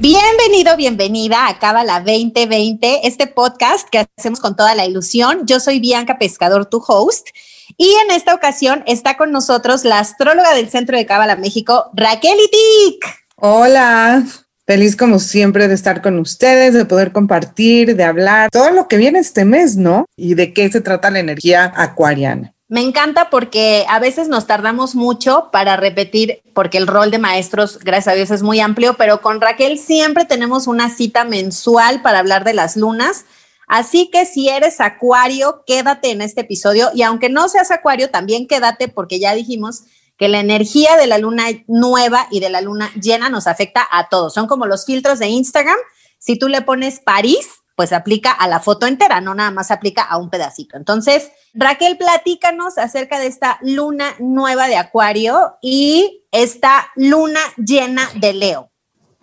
Bienvenido, bienvenida a Cábala 2020, este podcast que hacemos con toda la ilusión. Yo soy Bianca Pescador, tu host, y en esta ocasión está con nosotros la astróloga del Centro de Cábala México, Raquel Itik. Hola, feliz como siempre de estar con ustedes, de poder compartir, de hablar todo lo que viene este mes, ¿no? Y de qué se trata la energía acuariana. Me encanta porque a veces nos tardamos mucho para repetir, porque el rol de maestros, gracias a Dios, es muy amplio, pero con Raquel siempre tenemos una cita mensual para hablar de las lunas. Así que si eres acuario, quédate en este episodio y aunque no seas acuario, también quédate porque ya dijimos que la energía de la luna nueva y de la luna llena nos afecta a todos. Son como los filtros de Instagram. Si tú le pones París, pues aplica a la foto entera, no nada más aplica a un pedacito. Entonces, Raquel, platícanos acerca de esta luna nueva de Acuario y esta luna llena de Leo.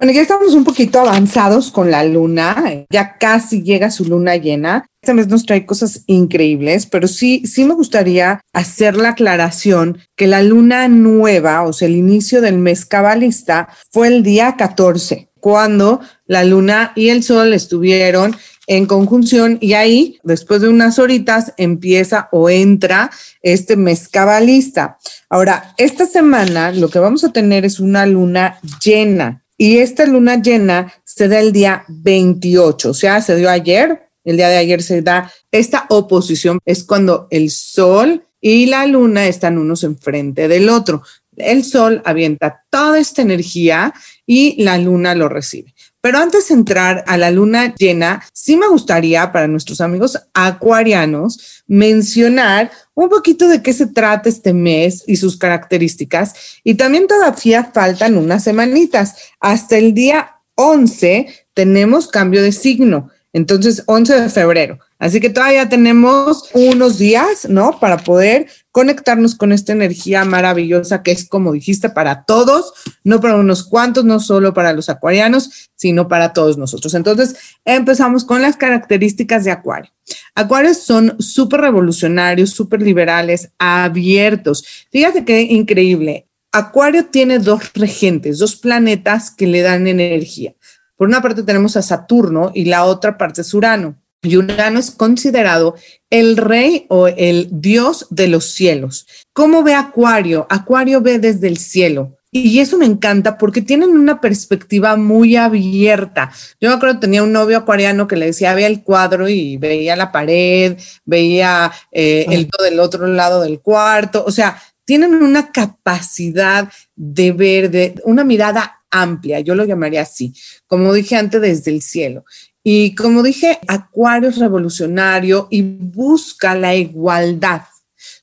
Bueno, ya estamos un poquito avanzados con la luna, ya casi llega su luna llena. Este mes nos trae cosas increíbles, pero sí, sí me gustaría hacer la aclaración que la luna nueva, o sea, el inicio del mes cabalista, fue el día 14 cuando la luna y el sol estuvieron en conjunción y ahí, después de unas horitas, empieza o entra este mes cabalista. Ahora, esta semana lo que vamos a tener es una luna llena y esta luna llena se da el día 28, o sea, se dio ayer, el día de ayer se da esta oposición, es cuando el sol y la luna están unos enfrente del otro. El sol avienta toda esta energía y la luna lo recibe. Pero antes de entrar a la luna llena, sí me gustaría para nuestros amigos acuarianos mencionar un poquito de qué se trata este mes y sus características. Y también todavía faltan unas semanitas. Hasta el día 11 tenemos cambio de signo. Entonces, 11 de febrero. Así que todavía tenemos unos días, ¿no? Para poder conectarnos con esta energía maravillosa que es, como dijiste, para todos, no para unos cuantos, no solo para los acuarianos, sino para todos nosotros. Entonces, empezamos con las características de Acuario. Acuarios son súper revolucionarios, súper liberales, abiertos. Fíjate qué increíble. Acuario tiene dos regentes, dos planetas que le dan energía. Por una parte tenemos a Saturno y la otra parte es Urano. Y Urano es considerado el rey o el dios de los cielos. ¿Cómo ve Acuario? Acuario ve desde el cielo. Y eso me encanta porque tienen una perspectiva muy abierta. Yo me acuerdo, tenía un novio acuariano que le decía, veía el cuadro y veía la pared, veía eh, el del otro lado del cuarto. O sea, tienen una capacidad de ver, de una mirada amplia, yo lo llamaría así, como dije antes, desde el cielo. Y como dije, Acuario es revolucionario y busca la igualdad.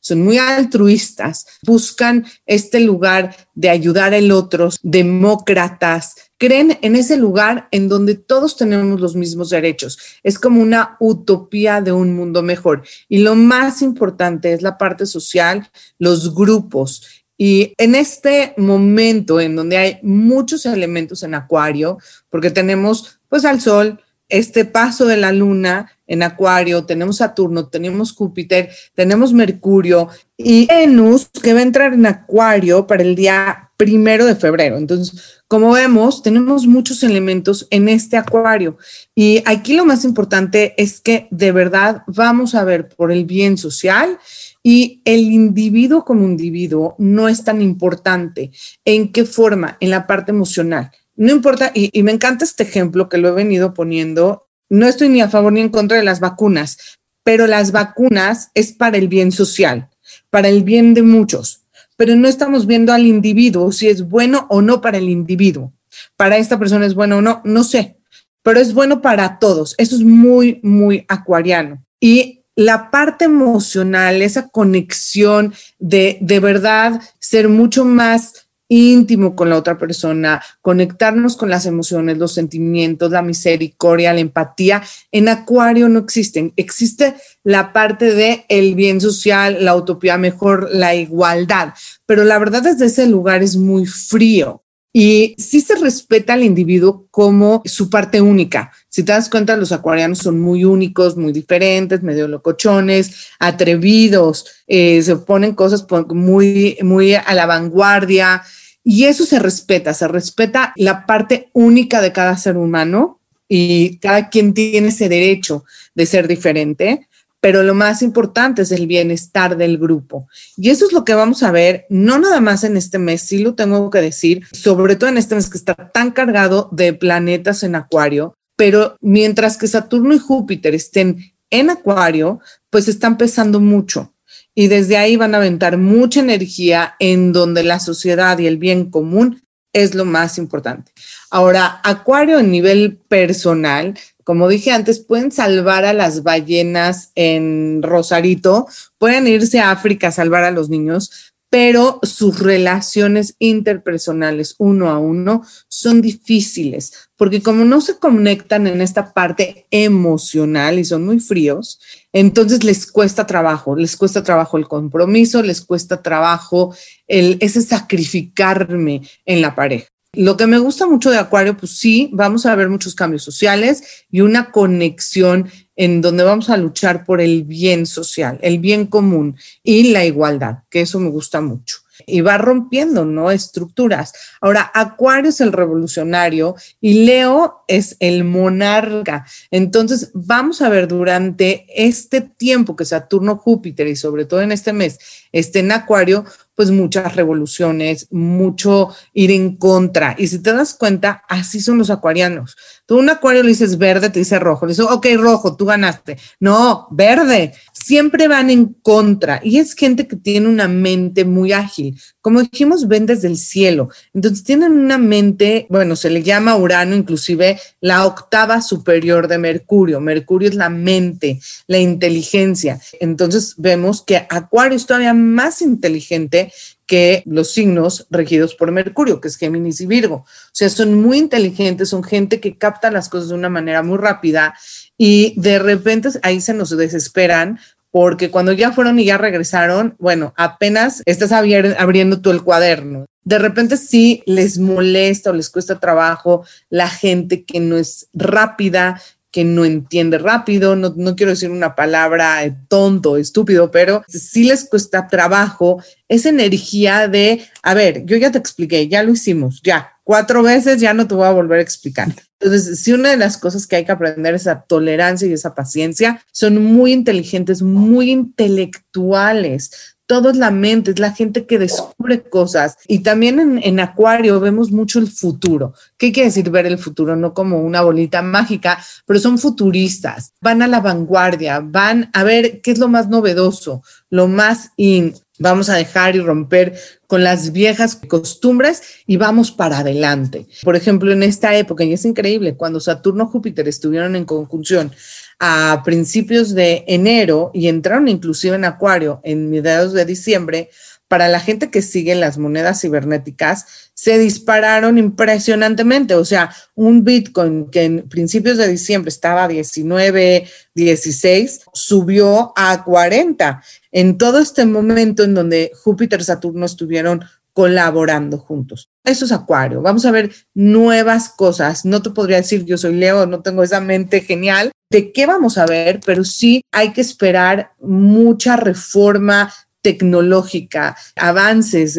Son muy altruistas, buscan este lugar de ayudar al otro, demócratas, creen en ese lugar en donde todos tenemos los mismos derechos. Es como una utopía de un mundo mejor. Y lo más importante es la parte social, los grupos. Y en este momento en donde hay muchos elementos en Acuario, porque tenemos pues al Sol, este paso de la Luna en Acuario, tenemos Saturno, tenemos Júpiter, tenemos Mercurio y Venus que va a entrar en Acuario para el día primero de febrero. Entonces, como vemos, tenemos muchos elementos en este Acuario. Y aquí lo más importante es que de verdad vamos a ver por el bien social y el individuo como individuo no es tan importante. ¿En qué forma? En la parte emocional. No importa, y, me encanta este ejemplo que lo he venido poniendo. No estoy ni a favor ni en contra de las vacunas, pero las vacunas es para el bien social, para el bien de muchos, pero no estamos viendo al individuo si es bueno o no para el individuo. Para esta persona es bueno o no, no sé, pero es bueno para todos. Eso es muy, muy acuariano. Y la parte emocional, esa conexión de de verdad ser mucho más íntimo con la otra persona, conectarnos con las emociones, los sentimientos, la misericordia, la empatía. En Acuario no existen. Existe la parte de el bien social, la utopía mejor, la igualdad, pero la verdad desde ese lugar es muy frío. Y sí se respeta al individuo como su parte única. Si te das cuenta, los acuarianos son muy únicos, muy diferentes, medio locochones, atrevidos, eh, se ponen cosas muy, muy a la vanguardia. Y eso se respeta, se respeta la parte única de cada ser humano y cada quien tiene ese derecho de ser diferente pero lo más importante es el bienestar del grupo. Y eso es lo que vamos a ver, no nada más en este mes, sí lo tengo que decir, sobre todo en este mes que está tan cargado de planetas en Acuario, pero mientras que Saturno y Júpiter estén en Acuario, pues están pesando mucho. Y desde ahí van a aventar mucha energía en donde la sociedad y el bien común es lo más importante. Ahora, Acuario en nivel personal como dije antes, pueden salvar a las ballenas en Rosarito, pueden irse a África a salvar a los niños, pero sus relaciones interpersonales uno a uno son difíciles, porque como no se conectan en esta parte emocional y son muy fríos, entonces les cuesta trabajo, les cuesta trabajo el compromiso, les cuesta trabajo el, ese sacrificarme en la pareja. Lo que me gusta mucho de Acuario, pues sí, vamos a ver muchos cambios sociales y una conexión en donde vamos a luchar por el bien social, el bien común y la igualdad, que eso me gusta mucho y va rompiendo, ¿no? Estructuras. Ahora, Acuario es el revolucionario y Leo es el monarca. Entonces, vamos a ver durante este tiempo que Saturno, Júpiter y sobre todo en este mes esté en Acuario, pues muchas revoluciones, mucho ir en contra. Y si te das cuenta, así son los acuarianos. Tú un acuario le dices verde, te dice rojo. Le dices, ok, rojo, tú ganaste. No, verde. Siempre van en contra. Y es gente que tiene una mente muy ágil. Como dijimos, ven desde el cielo. Entonces tienen una mente, bueno, se le llama Urano, inclusive la octava superior de Mercurio. Mercurio es la mente, la inteligencia. Entonces vemos que Acuario es todavía más inteligente que los signos regidos por Mercurio, que es Géminis y Virgo. O sea, son muy inteligentes, son gente que capta las cosas de una manera muy rápida y de repente ahí se nos desesperan porque cuando ya fueron y ya regresaron, bueno, apenas estás abriendo tú el cuaderno. De repente sí les molesta o les cuesta trabajo la gente que no es rápida, que no entiende rápido, no, quiero decir una palabra tonto, estúpido, pero sí les cuesta trabajo esa energía de, a ver, yo ya te expliqué, ya lo hicimos, ya, cuatro veces, ya no te voy a volver a explicar. Entonces, si una de las cosas que hay que aprender es esa tolerancia y esa paciencia, son muy inteligentes, muy intelectuales, todo es la mente, es la gente que descubre cosas. Y también en, Acuario vemos mucho el futuro. ¿Qué quiere decir ver el futuro? No como una bolita mágica, pero son futuristas, van a la vanguardia, van a ver qué es lo más novedoso, lo más in. Vamos a dejar y romper con las viejas costumbres y vamos para adelante. Por ejemplo, en esta época, y es increíble, cuando Saturno y Júpiter estuvieron en conjunción, a principios de enero y entraron inclusive en Acuario en mediados de diciembre, para la gente que sigue las monedas cibernéticas, se dispararon impresionantemente. O sea, un Bitcoin que en principios de diciembre estaba a 19, 16, subió a 40. En todo este momento en donde Júpiter y Saturno estuvieron colaborando juntos. Eso es Acuario. Vamos a ver nuevas cosas. No te podría decir yo soy Leo, no tengo esa mente genial. ¿De qué vamos a ver? Pero sí hay que esperar mucha reforma tecnológica, avances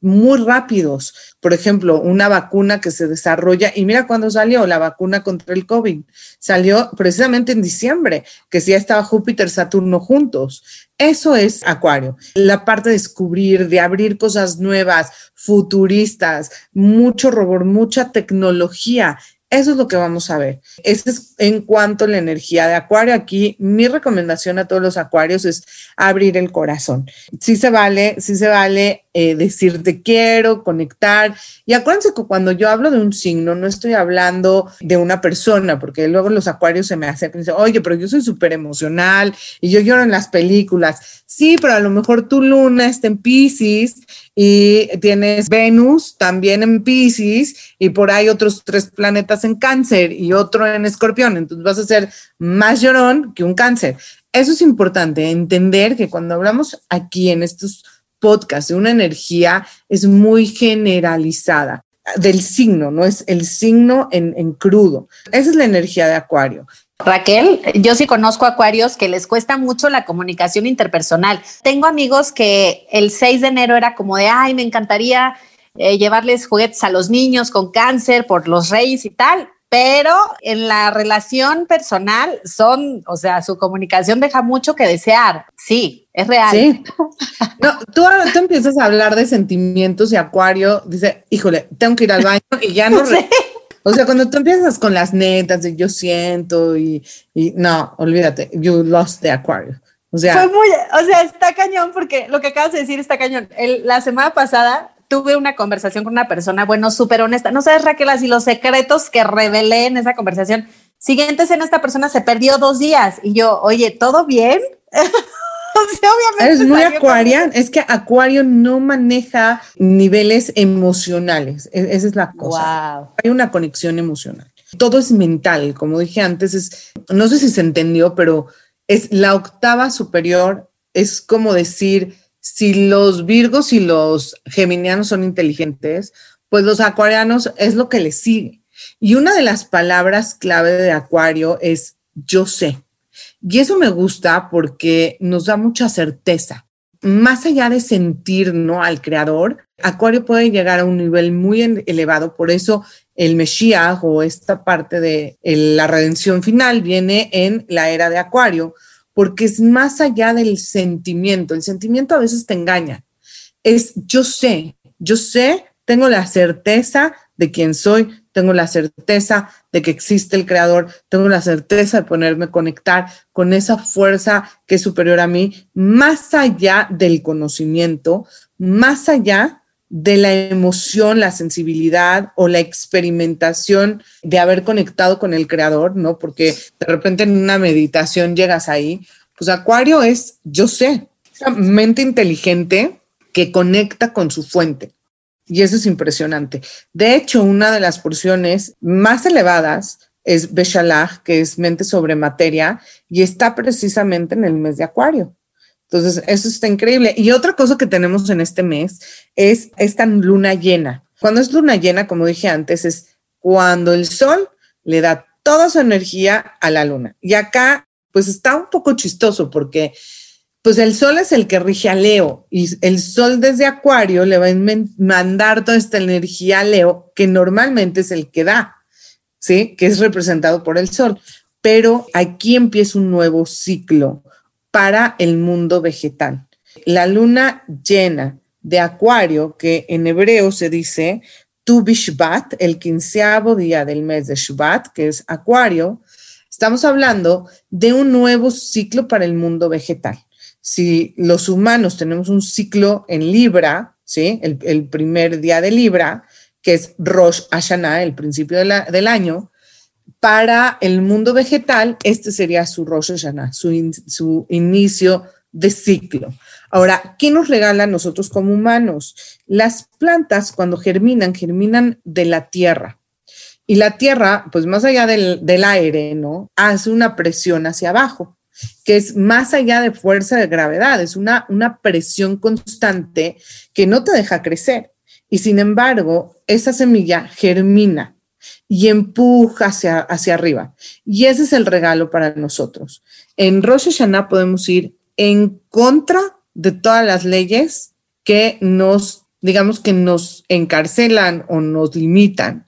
muy rápidos. Por ejemplo, una vacuna que se desarrolla, y mira cuándo salió la vacuna contra el COVID. Salió precisamente en diciembre, que ya estaba Júpiter, Saturno juntos. Eso es Acuario, la parte de descubrir, de abrir cosas nuevas, futuristas, mucho robot, mucha tecnología. Eso es lo que vamos a ver. Eso es en cuanto a la energía de Acuario. Aquí mi recomendación a todos los Acuarios es abrir el corazón. Sí se vale, sí se vale eh, decir quiero, conectar. Y acuérdense que cuando yo hablo de un signo, no estoy hablando de una persona, porque luego los acuarios se me acercan y dicen, oye, pero yo soy súper emocional y yo lloro en las películas. Sí, pero a lo mejor tu luna está en Pisces y tienes Venus también en Pisces y por ahí otros tres planetas en cáncer y otro en escorpión. Entonces vas a ser más llorón que un cáncer. Eso es importante, entender que cuando hablamos aquí en estos podcast de una energía es muy generalizada del signo, no es el signo en, crudo. Esa es la energía de Acuario. Raquel, yo sí conozco acuarios que les cuesta mucho la comunicación interpersonal. Tengo amigos que el 6 de enero era como de, ay, me encantaría eh, llevarles juguetes a los niños con cáncer por los reyes y tal pero en la relación personal son, o sea, su comunicación deja mucho que desear. Sí, es real. Sí. No, tú, tú empiezas a hablar de sentimientos y Acuario dice, híjole, tengo que ir al baño y ya no. O sea, cuando tú empiezas con las netas de yo siento y, y no, olvídate, you lost the Acuario. O sea, Fue muy, o sea, está cañón porque lo que acabas de decir está cañón. la semana pasada tuve una conversación con una persona, bueno, súper honesta. No sabes, Raquel, así los secretos que revelé en esa conversación. Siguiente escena, esta persona se perdió dos días y yo, oye, ¿todo bien? obviamente. Es muy acuarian, es que Acuario no maneja niveles emocionales. E-, esa es la cosa. Hay una conexión emocional. Todo es mental, como dije antes, es, no sé si se entendió, pero es la octava superior, es como decir, si los virgos y los geminianos son inteligentes, pues los acuarianos es lo que les sigue. Y una de las palabras clave de acuario es yo sé. Y eso me gusta porque nos da mucha certeza. Más allá de sentir ¿no? al creador, Acuario puede llegar a un nivel muy elevado. Por eso el Mesías o esta parte de la redención final viene en la era de Acuario, porque es más allá del sentimiento. El sentimiento a veces te engaña. Es yo sé, yo sé, tengo la certeza de quién soy, tengo la certeza de que existe el creador, tengo la certeza de ponerme a conectar con esa fuerza que es superior a mí, más allá del conocimiento, más allá de la emoción, la sensibilidad o la experimentación de haber conectado con el creador, ¿no? Porque de repente en una meditación llegas ahí, pues Acuario es, yo sé, esa mente inteligente que conecta con su fuente. Y eso es impresionante. De hecho, una de las porciones más elevadas es Beshalach, que es mente sobre materia, y está precisamente en el mes de Acuario. Entonces, eso está increíble. Y otra cosa que tenemos en este mes es esta luna llena. Cuando es luna llena, como dije antes, es cuando el sol le da toda su energía a la luna. Y acá, pues está un poco chistoso porque, pues el sol es el que rige a Leo y el sol desde Acuario le va a mandar toda esta energía a Leo, que normalmente es el que da, ¿sí? Que es representado por el sol. Pero aquí empieza un nuevo ciclo para el mundo vegetal. La luna llena de Acuario, que en hebreo se dice Tu Bishvat, el quinceavo día del mes de Shvat, que es Acuario, estamos hablando de un nuevo ciclo para el mundo vegetal. Si los humanos tenemos un ciclo en Libra, ¿sí? el, primer día de Libra, que es Rosh Hashanah, el principio del año, para el mundo vegetal, este sería su Rosh Hashanah, su, su inicio de ciclo. Ahora, ¿qué nos regala nosotros como humanos? Las plantas cuando germinan, germinan de la tierra. Y la tierra, pues más allá del, del aire, ¿no? Hace una presión hacia abajo, que es más allá de fuerza de gravedad, es una, una presión constante que no te deja crecer. Y sin embargo, esa semilla germina y empuja hacia, hacia arriba. Y ese es el regalo para nosotros. En Rosh Hashanah podemos ir en contra de todas las leyes que nos, digamos que nos encarcelan o nos limitan.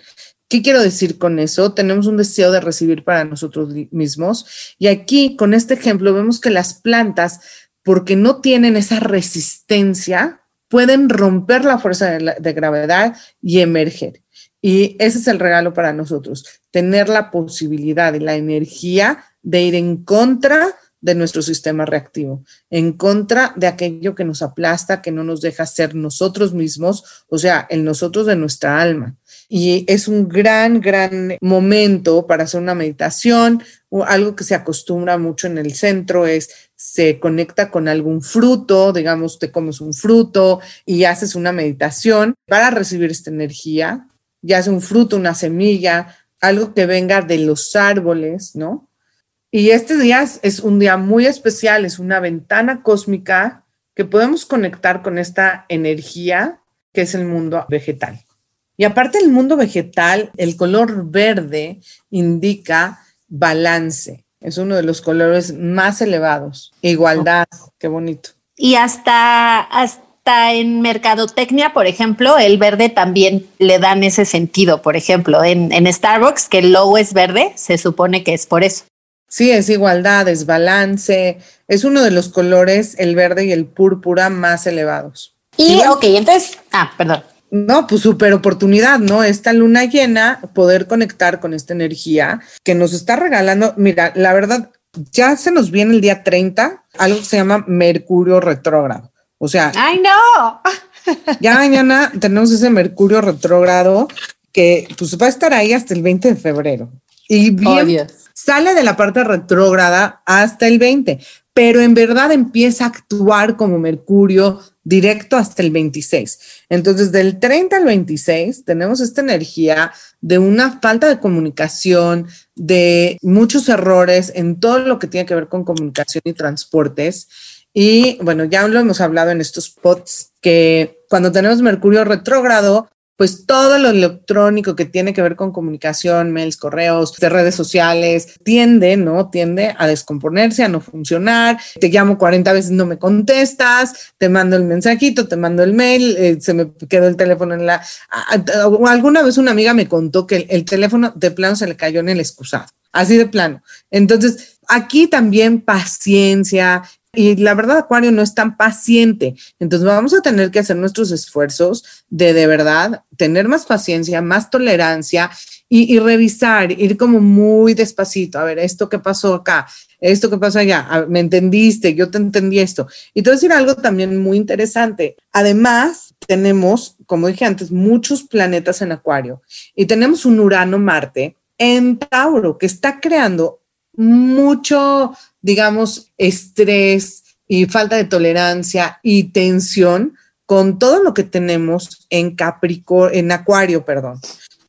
¿Qué quiero decir con eso? Tenemos un deseo de recibir para nosotros mismos. Y aquí, con este ejemplo, vemos que las plantas, porque no tienen esa resistencia, pueden romper la fuerza de, de gravedad y emerger. Y ese es el regalo para nosotros, tener la posibilidad y la energía de ir en contra de nuestro sistema reactivo, en contra de aquello que nos aplasta, que no nos deja ser nosotros mismos, o sea, el nosotros de nuestra alma. Y es un gran, gran momento para hacer una meditación. O algo que se acostumbra mucho en el centro es se conecta con algún fruto, digamos, te comes un fruto y haces una meditación para recibir esta energía, ya sea un fruto, una semilla, algo que venga de los árboles, ¿no? Y este día es un día muy especial, es una ventana cósmica que podemos conectar con esta energía que es el mundo vegetal. Y aparte del mundo vegetal, el color verde indica balance. Es uno de los colores más elevados. Igualdad, qué bonito. Y hasta, hasta en mercadotecnia, por ejemplo, el verde también le dan ese sentido. Por ejemplo, en, en Starbucks, que el logo es verde, se supone que es por eso. Sí, es igualdad, es balance, es uno de los colores, el verde y el púrpura más elevados. Y, ok, entonces, ah, perdón. No, pues súper oportunidad, ¿no? Esta luna llena, poder conectar con esta energía que nos está regalando. Mira, la verdad, ya se nos viene el día 30, algo que se llama Mercurio retrógrado. O sea, ¡ay, no! ya mañana tenemos ese Mercurio retrógrado que pues va a estar ahí hasta el 20 de febrero. Y bien, sale de la parte retrógrada hasta el 20, pero en verdad empieza a actuar como Mercurio directo hasta el 26. Entonces, del 30 al 26 tenemos esta energía de una falta de comunicación, de muchos errores en todo lo que tiene que ver con comunicación y transportes. Y bueno, ya lo hemos hablado en estos pods que cuando tenemos Mercurio retrógrado, pues todo lo electrónico que tiene que ver con comunicación, mails, correos, de redes sociales, tiende, ¿no? Tiende a descomponerse, a no funcionar. Te llamo 40 veces, no me contestas, te mando el mensajito, te mando el mail, eh, se me quedó el teléfono en la... alguna vez una amiga me contó que el, teléfono de plano se le cayó en el excusado, así de plano. Entonces, aquí también paciencia, y la verdad, Acuario no es tan paciente. Entonces vamos a tener que hacer nuestros esfuerzos de de verdad tener más paciencia, más tolerancia y, revisar, ir como muy despacito. A ver, esto que pasó acá, esto que pasó allá, me entendiste, yo te entendí esto. Y te voy a decir algo también muy interesante. Además, tenemos, como dije antes, muchos planetas en Acuario y tenemos un Urano-Marte en Tauro que está creando mucho digamos, estrés y falta de tolerancia y tensión con todo lo que tenemos en Capricornio, en Acuario, perdón.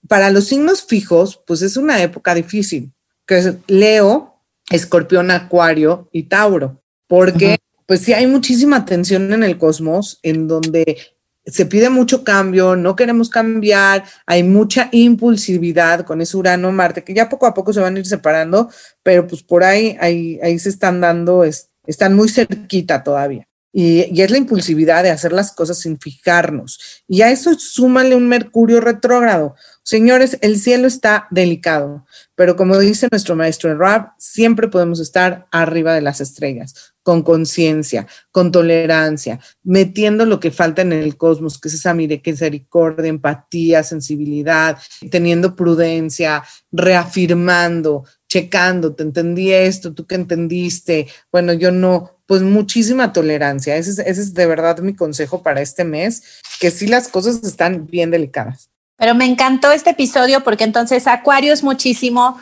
Para los signos fijos, pues es una época difícil, que es Leo, Escorpión, Acuario y Tauro, porque pues sí hay muchísima tensión en el cosmos, en donde se pide mucho cambio, no queremos cambiar, hay mucha impulsividad con ese Urano, Marte, que ya poco a poco se van a ir separando, pero pues por ahí, ahí, ahí se están dando, están muy cerquita todavía. Y, es la impulsividad de hacer las cosas sin fijarnos. Y a eso súmale un Mercurio retrógrado. Señores, el cielo está delicado, pero como dice nuestro maestro en siempre podemos estar arriba de las estrellas con conciencia, con tolerancia, metiendo lo que falta en el cosmos, que es esa misericordia, empatía, sensibilidad, teniendo prudencia, reafirmando, checando, te entendí esto, tú que entendiste, bueno, yo no, pues muchísima tolerancia. Ese es, ese es de verdad mi consejo para este mes, que sí las cosas están bien delicadas. Pero me encantó este episodio porque entonces Acuario es muchísimo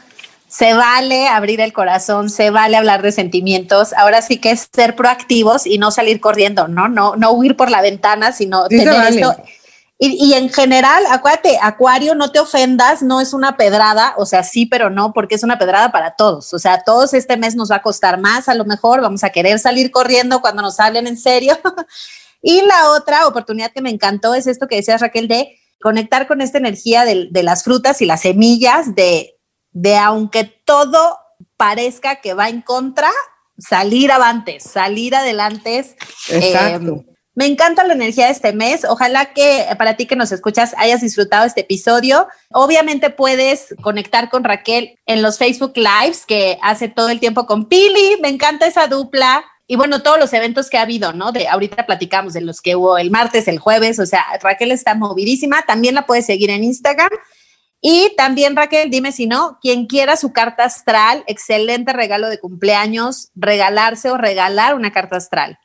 se vale abrir el corazón, se vale hablar de sentimientos. Ahora sí que es ser proactivos y no salir corriendo, ¿no? No, no huir por la ventana, sino tener esto. Y, y, en general, acuérdate, Acuario, no te ofendas, no es una pedrada, o sea, sí, pero no, porque es una pedrada para todos. O sea, todos este mes nos va a costar más, a lo mejor vamos a querer salir corriendo cuando nos hablen en serio. y la otra oportunidad que me encantó es esto que decías, Raquel, de conectar con esta energía de, de las frutas y las semillas, de de aunque todo parezca que va en contra, salir avantes, salir adelante. Exacto. Eh, me encanta la energía de este mes. Ojalá que para ti que nos escuchas hayas disfrutado este episodio. Obviamente puedes conectar con Raquel en los Facebook Lives que hace todo el tiempo con Pili. Me encanta esa dupla. Y bueno, todos los eventos que ha habido, ¿no? De ahorita platicamos de los que hubo el martes, el jueves. O sea, Raquel está movidísima. También la puedes seguir en Instagram Y también, Raquel, dime si no, quien quiera su carta astral, excelente regalo de cumpleaños, regalarse o regalar una carta astral.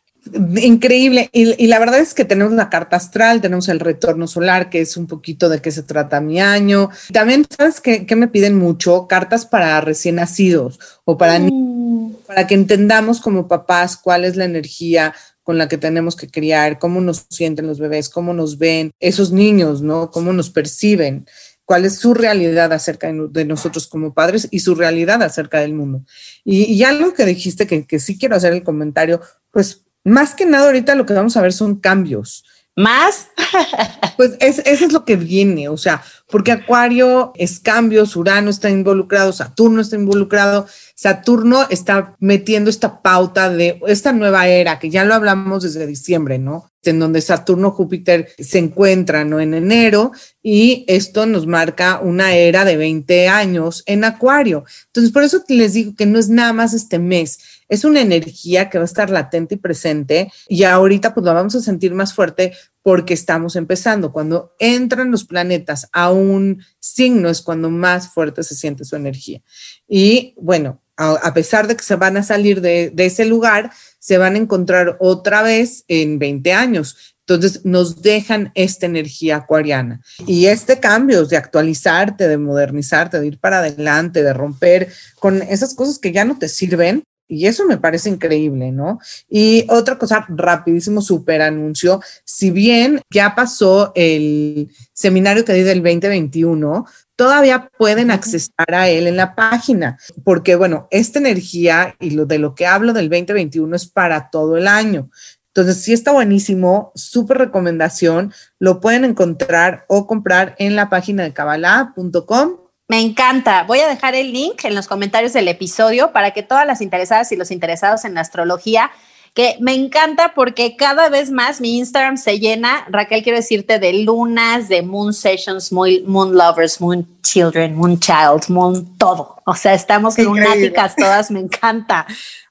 Increíble. Y, la verdad es que tenemos la carta astral, tenemos el retorno solar, que es un poquito de qué se trata mi año. También, ¿sabes qué, me piden mucho? Cartas para recién nacidos o para, mm. para que entendamos como papás cuál es la energía con la que tenemos que criar, cómo nos sienten los bebés, cómo nos ven esos niños, ¿no? Cómo nos perciben cuál es su realidad acerca de, nosotros como padres y su realidad acerca del mundo. Y, y algo que dijiste que, que sí quiero hacer el comentario, pues más que nada ahorita lo que vamos a ver son cambios. ¿Más? pues eso es lo que viene, o sea, porque Acuario es cambios, Urano está involucrado, Saturno está involucrado, Saturno está metiendo esta pauta de esta nueva era, que ya lo hablamos desde diciembre, ¿no? En donde Saturno, Júpiter se encuentran, ¿no? En enero, y esto nos marca una era de 20 años en Acuario. Entonces, por eso les digo que no es nada más este mes, es una energía que va a estar latente y presente y ahorita pues la vamos a sentir más fuerte porque estamos empezando. Cuando entran los planetas a un signo es cuando más fuerte se siente su energía. Y bueno, a, pesar de que se van a salir de, ese lugar, se van a encontrar otra vez en 20 años. Entonces nos dejan esta energía acuariana y este cambio de actualizarte, de modernizarte, de ir para adelante, de romper con esas cosas que ya no te sirven, y eso me parece increíble, ¿no? Y otra cosa, rapidísimo super anuncio, si bien ya pasó el seminario que di del 2021, todavía pueden accesar a él en la página, porque bueno, esta energía y lo de lo que hablo del 2021 es para todo el año. Entonces, sí está buenísimo, súper recomendación, lo pueden encontrar o comprar en la página de kabbalah.com me encanta. Voy a dejar el link en los comentarios del episodio para que todas las interesadas y los interesados en la astrología, que me encanta porque cada vez más mi Instagram se llena, Raquel, quiero decirte, de lunas, de moon sessions, moon lovers, moon children, moon child, moon todo. O sea, estamos lunáticas todas, me encanta.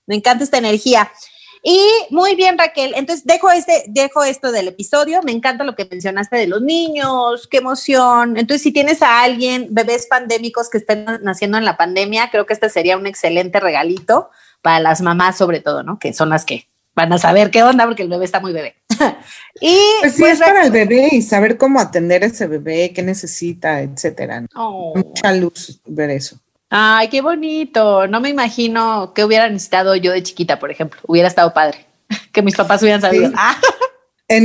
Me encanta esta energía. Y muy bien, Raquel. Entonces, dejo, este, dejo esto del episodio. Me encanta lo que mencionaste de los niños, qué emoción. Entonces, si tienes a alguien, bebés pandémicos que estén naciendo en la pandemia, creo que este sería un excelente regalito para las mamás, sobre todo, ¿no? Que son las que van a saber qué onda porque el bebé está muy bebé. y pues sí, es para el bebé y saber cómo atender a ese bebé, qué necesita, etcétera. Oh. Mucha luz ver eso. Ay, qué bonito. No me imagino qué hubiera necesitado yo de chiquita, por ejemplo. Hubiera estado padre que mis papás hubieran sabido. Ah.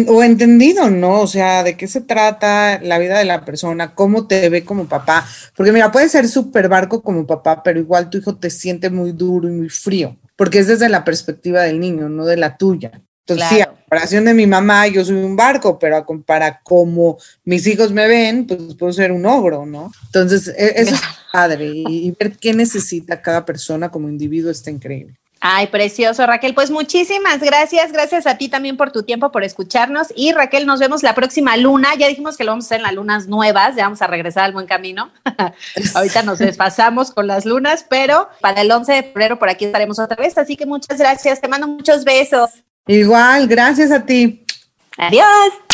O entendido, ¿no? O sea, de qué se trata la vida de la persona, cómo te ve como papá. Porque mira, puede ser súper barco como papá, pero igual tu hijo te siente muy duro y muy frío, porque es desde la perspectiva del niño, no de la tuya. Entonces, sí, a comparación de mi mamá, yo soy un barco, pero a compara como mis hijos me ven, pues puedo ser un ogro, ¿no? Entonces, e, eso es padre y, ver qué necesita cada persona como individuo está increíble. Ay, precioso, Raquel. Pues muchísimas gracias. Gracias a ti también por tu tiempo, por escucharnos. Y Raquel, nos vemos la próxima luna. Ya dijimos que lo vamos a hacer en las lunas nuevas. Ya vamos a regresar al buen camino. Ahorita nos desfasamos con las lunas, pero para el 11 de febrero por aquí estaremos otra vez. Así que muchas gracias. Te mando muchos besos. Igual, gracias a ti. Adiós.